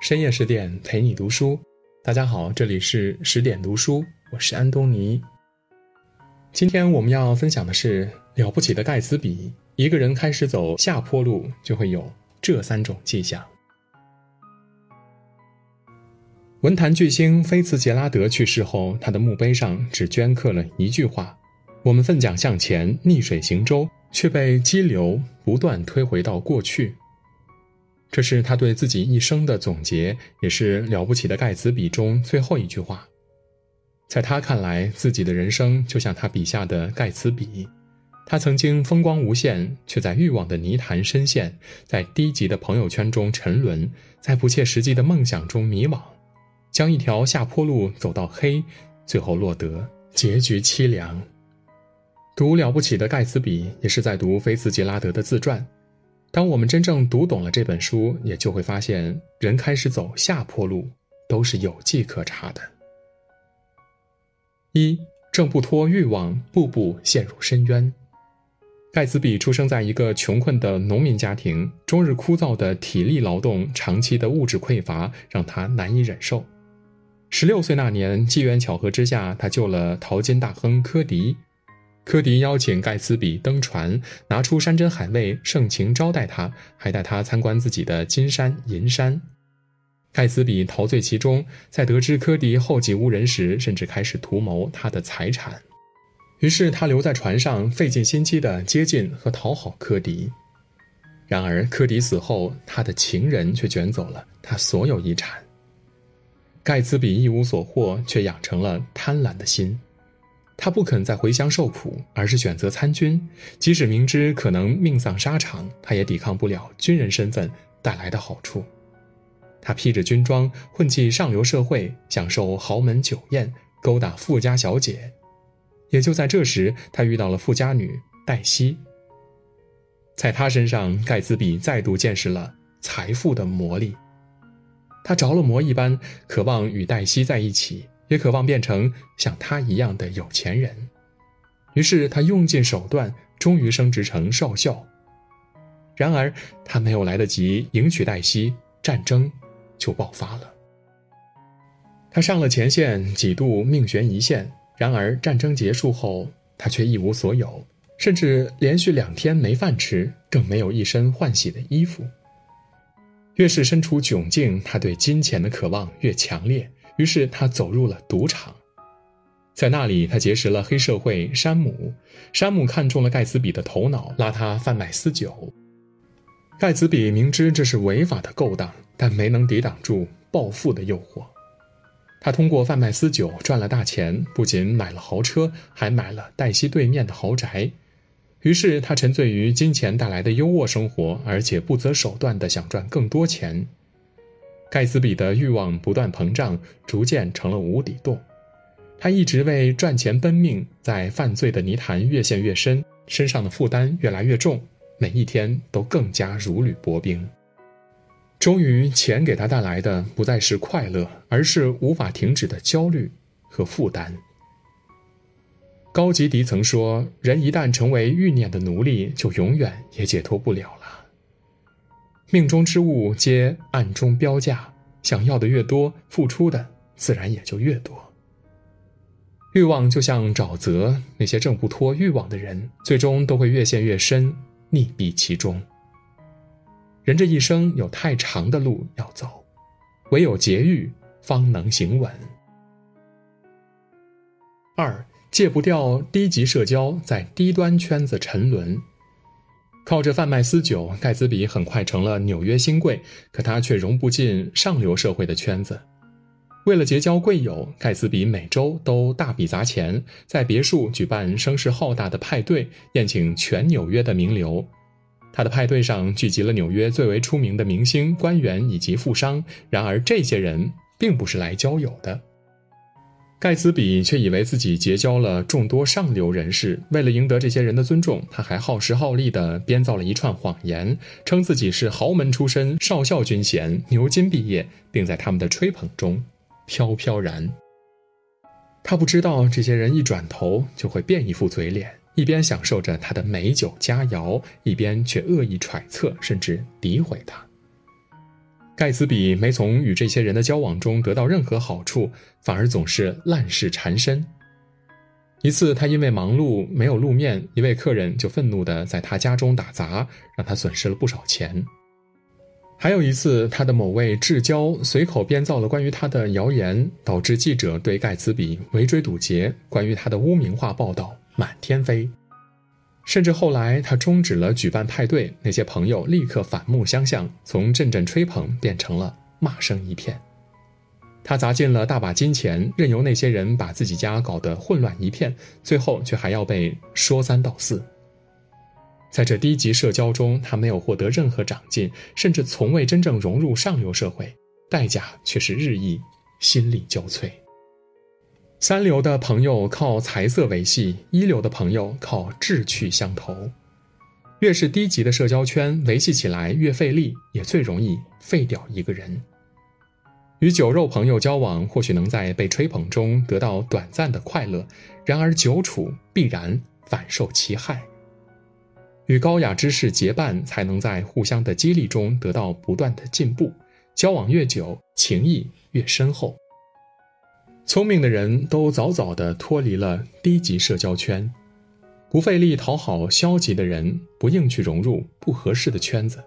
深夜十点陪你读书，大家好，这里是十点读书，我是安东尼。今天我们要分享的是了不起的盖茨比。一个人开始走下坡路，就会有这三种迹象。文坛巨星菲茨杰拉德去世后，他的墓碑上只镌刻了一句话：“我们奋桨向前，逆水行舟，却被激流不断推回到过去。”这是他对自己一生的总结，也是了不起的盖茨比中最后一句话。在他看来，自己的人生就像他笔下的盖茨比。他曾经风光无限，却在欲望的泥潭深陷，在低级的朋友圈中沉沦，在不切实际的梦想中迷惘，将一条下坡路走到黑，最后落得结局凄凉。读了不起的盖茨比，也是在读菲茨杰拉德的自传。当我们真正读懂了这本书，也就会发现，人开始走下坡路，都是有迹可查的。一挣不脱欲望，步步陷入深渊。盖茨比出生在一个穷困的农民家庭，终日枯燥的体力劳动，长期的物质匮乏让他难以忍受。十六岁那年，机缘巧合之下，他救了淘金大亨科迪。科迪邀请盖茨比登船，拿出山珍海味，盛情招待他，还带他参观自己的金山银山。盖茨比陶醉其中，在得知科迪后继无人时，甚至开始图谋他的财产。于是他留在船上，费尽心机地接近和讨好科迪。然而科迪死后，他的情人却卷走了他所有遗产。盖茨比一无所获，却养成了贪婪的心。他不肯再回乡受苦，而是选择参军，即使明知可能命丧沙场，他也抵抗不了军人身份带来的好处。他披着军装，混迹上流社会，享受豪门酒宴，勾搭富家小姐。也就在这时，他遇到了富家女黛西。在他身上，盖茨比再度见识了财富的魔力。他着了魔一般，渴望与黛西在一起，也渴望变成像他一样的有钱人。于是他用尽手段，终于升职成少校。然而，他没有来得及迎娶黛西，战争就爆发了。他上了前线，几度命悬一线。然而战争结束后，他却一无所有，甚至连续两天没饭吃，更没有一身换洗的衣服。越是身处窘境，他对金钱的渴望越强烈。于是他走入了赌场，在那里，他结识了黑社会山姆。山姆看中了盖茨比的头脑，拉他贩卖私酒。盖茨比明知这是违法的勾当，但没能抵挡住暴富的诱惑。他通过贩卖私酒赚了大钱，不仅买了豪车，还买了黛西对面的豪宅。于是他沉醉于金钱带来的优渥生活，而且不择手段地想赚更多钱。盖茨比的欲望不断膨胀，逐渐成了无底洞。他一直为赚钱奔命，在犯罪的泥潭越陷越深，身上的负担越来越重，每一天都更加如履薄冰。终于，钱给他带来的不再是快乐，而是无法停止的焦虑和负担。高吉迪曾说：“人一旦成为欲念的奴隶，就永远也解脱不了了。命中之物皆暗中标价，想要的越多，付出的自然也就越多。欲望就像沼泽，那些挣不脱欲望的人，最终都会越陷越深，溺毙其中。”人这一生有太长的路要走，唯有节欲方能行稳。二戒不掉低级社交，在低端圈子沉沦，靠着贩卖私酒，盖茨比很快成了纽约新贵，可他却融不进上流社会的圈子。为了结交贵友，盖茨比每周都大笔砸钱，在别墅举办声势浩大的派对，宴请全纽约的名流。他的派对上聚集了纽约最为出名的明星、官员以及富商。然而，这些人并不是来交友的。盖茨比却以为自己结交了众多上流人士。为了赢得这些人的尊重，他还耗时耗力地编造了一串谎言，称自己是豪门出身、少校军衔、牛津毕业，并在他们的吹捧中飘飘然。他不知道，这些人一转头就会变一副嘴脸。一边享受着他的美酒佳肴，一边却恶意揣测甚至诋毁他。盖茨比没从与这些人的交往中得到任何好处，反而总是烂事缠身。一次，他因为忙碌没有露面，一位客人就愤怒地在他家中打砸，让他损失了不少钱。还有一次，他的某位至交随口编造了关于他的谣言，导致记者对盖茨比围追堵截，关于他的污名化报道满天飞。甚至后来，他终止了举办派对，那些朋友立刻反目相向，从阵阵吹捧变成了骂声一片。他砸进了大把金钱，任由那些人把自己家搞得混乱一片，最后却还要被说三道四。在这低级社交中，他没有获得任何长进，甚至从未真正融入上流社会，代价却是日益心力交瘁。三流的朋友靠财色维系，一流的朋友靠志趣相投。越是低级的社交圈，维系起来越费力，也最容易废掉一个人。与酒肉朋友交往，或许能在被吹捧中得到短暂的快乐；然而久处必然反受其害。与高雅之士结伴，才能在互相的激励中得到不断的进步。交往越久，情谊越深厚。聪明的人都早早的脱离了低级社交圈，不费力讨好消极的人，不硬去融入不合适的圈子，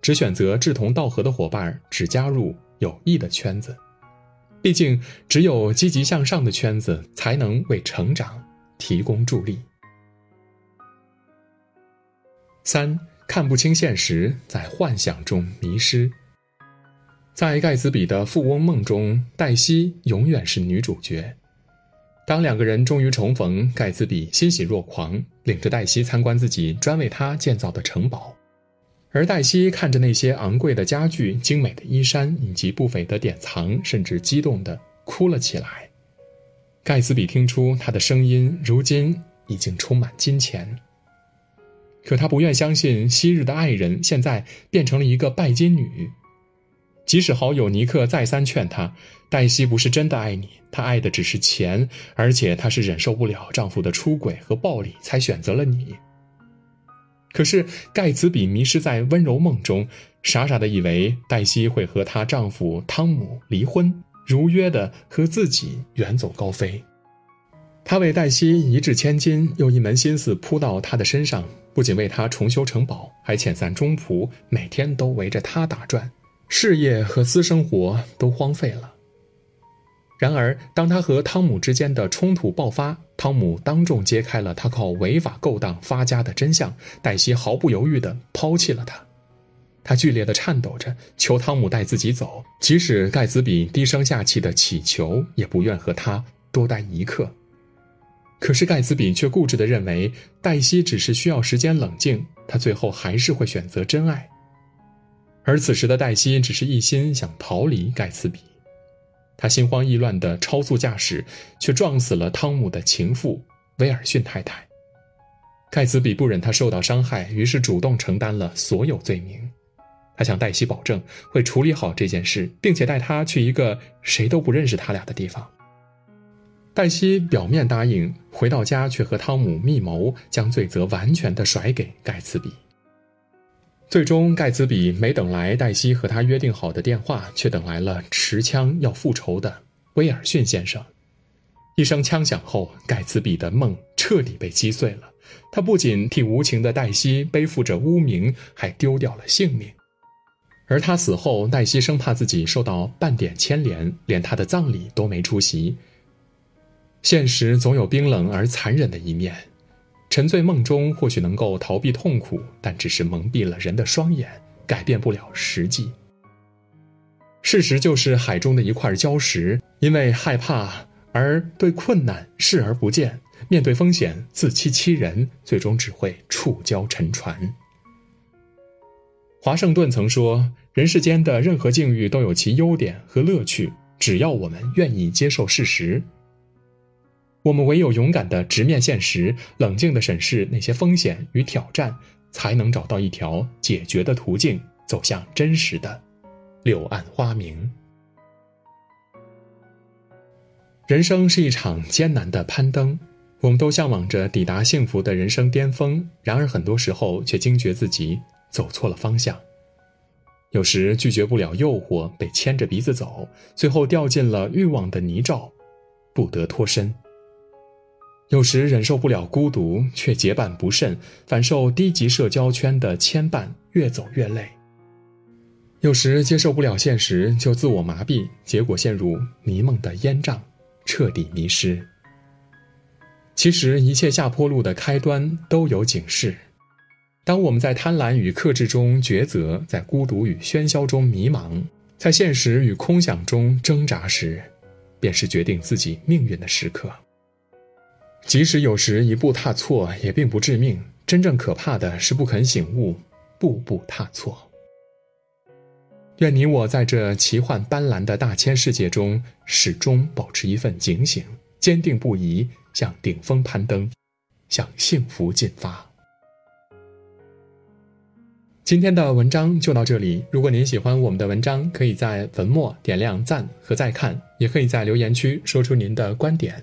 只选择志同道合的伙伴，只加入。有益的圈子，毕竟只有积极向上的圈子，才能为成长提供助力。三看不清现实，在幻想中迷失。在盖茨比的富翁梦中，黛西永远是女主角。当两个人终于重逢，盖茨比欣喜若狂，领着黛西参观自己专为她建造的城堡。而黛西看着那些昂贵的家具、精美的衣衫以及不菲的典藏，甚至激动地哭了起来。盖茨比听出她的声音如今已经充满金钱，可他不愿相信昔日的爱人现在变成了一个拜金女。即使好友尼克再三劝他，黛西不是真的爱你，她爱的只是钱，而且她是忍受不了丈夫的出轨和暴力才选择了你。可是盖茨比迷失在温柔梦中，傻傻的以为黛西会和她丈夫汤姆离婚，如约的和自己远走高飞。他为黛西一掷千金，又一门心思扑到她的身上，不仅为她重修城堡，还遣散中仆，每天都围着她打转，事业和私生活都荒废了。然而，当他和汤姆之间的冲突爆发，汤姆当众揭开了他靠违法勾当发家的真相，黛西毫不犹豫地抛弃了他。他剧烈地颤抖着，求汤姆带自己走，即使盖茨比低声下气地乞求，也不愿和他多待一刻。可是盖茨比却固执地认为，黛西只是需要时间冷静，他最后还是会选择真爱。而此时的黛西只是一心想逃离盖茨比。他心慌意乱的超速驾驶，却撞死了汤姆的情妇威尔逊太太。盖茨比不忍他受到伤害，于是主动承担了所有罪名。他向黛西保证会处理好这件事，并且带她去一个谁都不认识他俩的地方。黛西表面答应，回到家却和汤姆密谋，将罪责完全的甩给盖茨比。最终，盖茨比没等来黛西和他约定好的电话，却等来了持枪要复仇的威尔逊先生。一声枪响后，盖茨比的梦彻底被击碎了。他不仅替无情的黛西背负着污名，还丢掉了性命。而他死后，黛西生怕自己受到半点牵连，连他的葬礼都没出席。现实总有冰冷而残忍的一面。沉醉梦中或许能够逃避痛苦，但只是蒙蔽了人的双眼，改变不了实际。事实就是海中的一块礁石，因为害怕而对困难视而不见，面对风险自欺欺人，最终只会触礁沉船。华盛顿曾说：“人世间的任何境遇都有其优点和乐趣，只要我们愿意接受事实。”我们唯有勇敢的直面现实，冷静的审视那些风险与挑战，才能找到一条解决的途径，走向真实的柳暗花明。人生是一场艰难的攀登，我们都向往着抵达幸福的人生巅峰，然而很多时候却惊觉自己走错了方向。有时拒绝不了诱惑，被牵着鼻子走，最后掉进了欲望的泥沼，不得脱身。有时忍受不了孤独，却结伴不慎，反受低级社交圈的牵绊，越走越累。有时接受不了现实，就自我麻痹，结果陷入迷梦的烟障，彻底迷失。其实，一切下坡路的开端都有警示。当我们在贪婪与克制中抉择，在孤独与喧嚣中迷茫，在现实与空想中挣扎时，便是决定自己命运的时刻。即使有时一步踏错，也并不致命。真正可怕的是不肯醒悟，步步踏错。愿你我在这奇幻斑斓的大千世界中，始终保持一份警醒，坚定不移向顶峰攀登，向幸福进发。今天的文章就到这里。如果您喜欢我们的文章，可以在文末点亮赞和再看，也可以在留言区说出您的观点。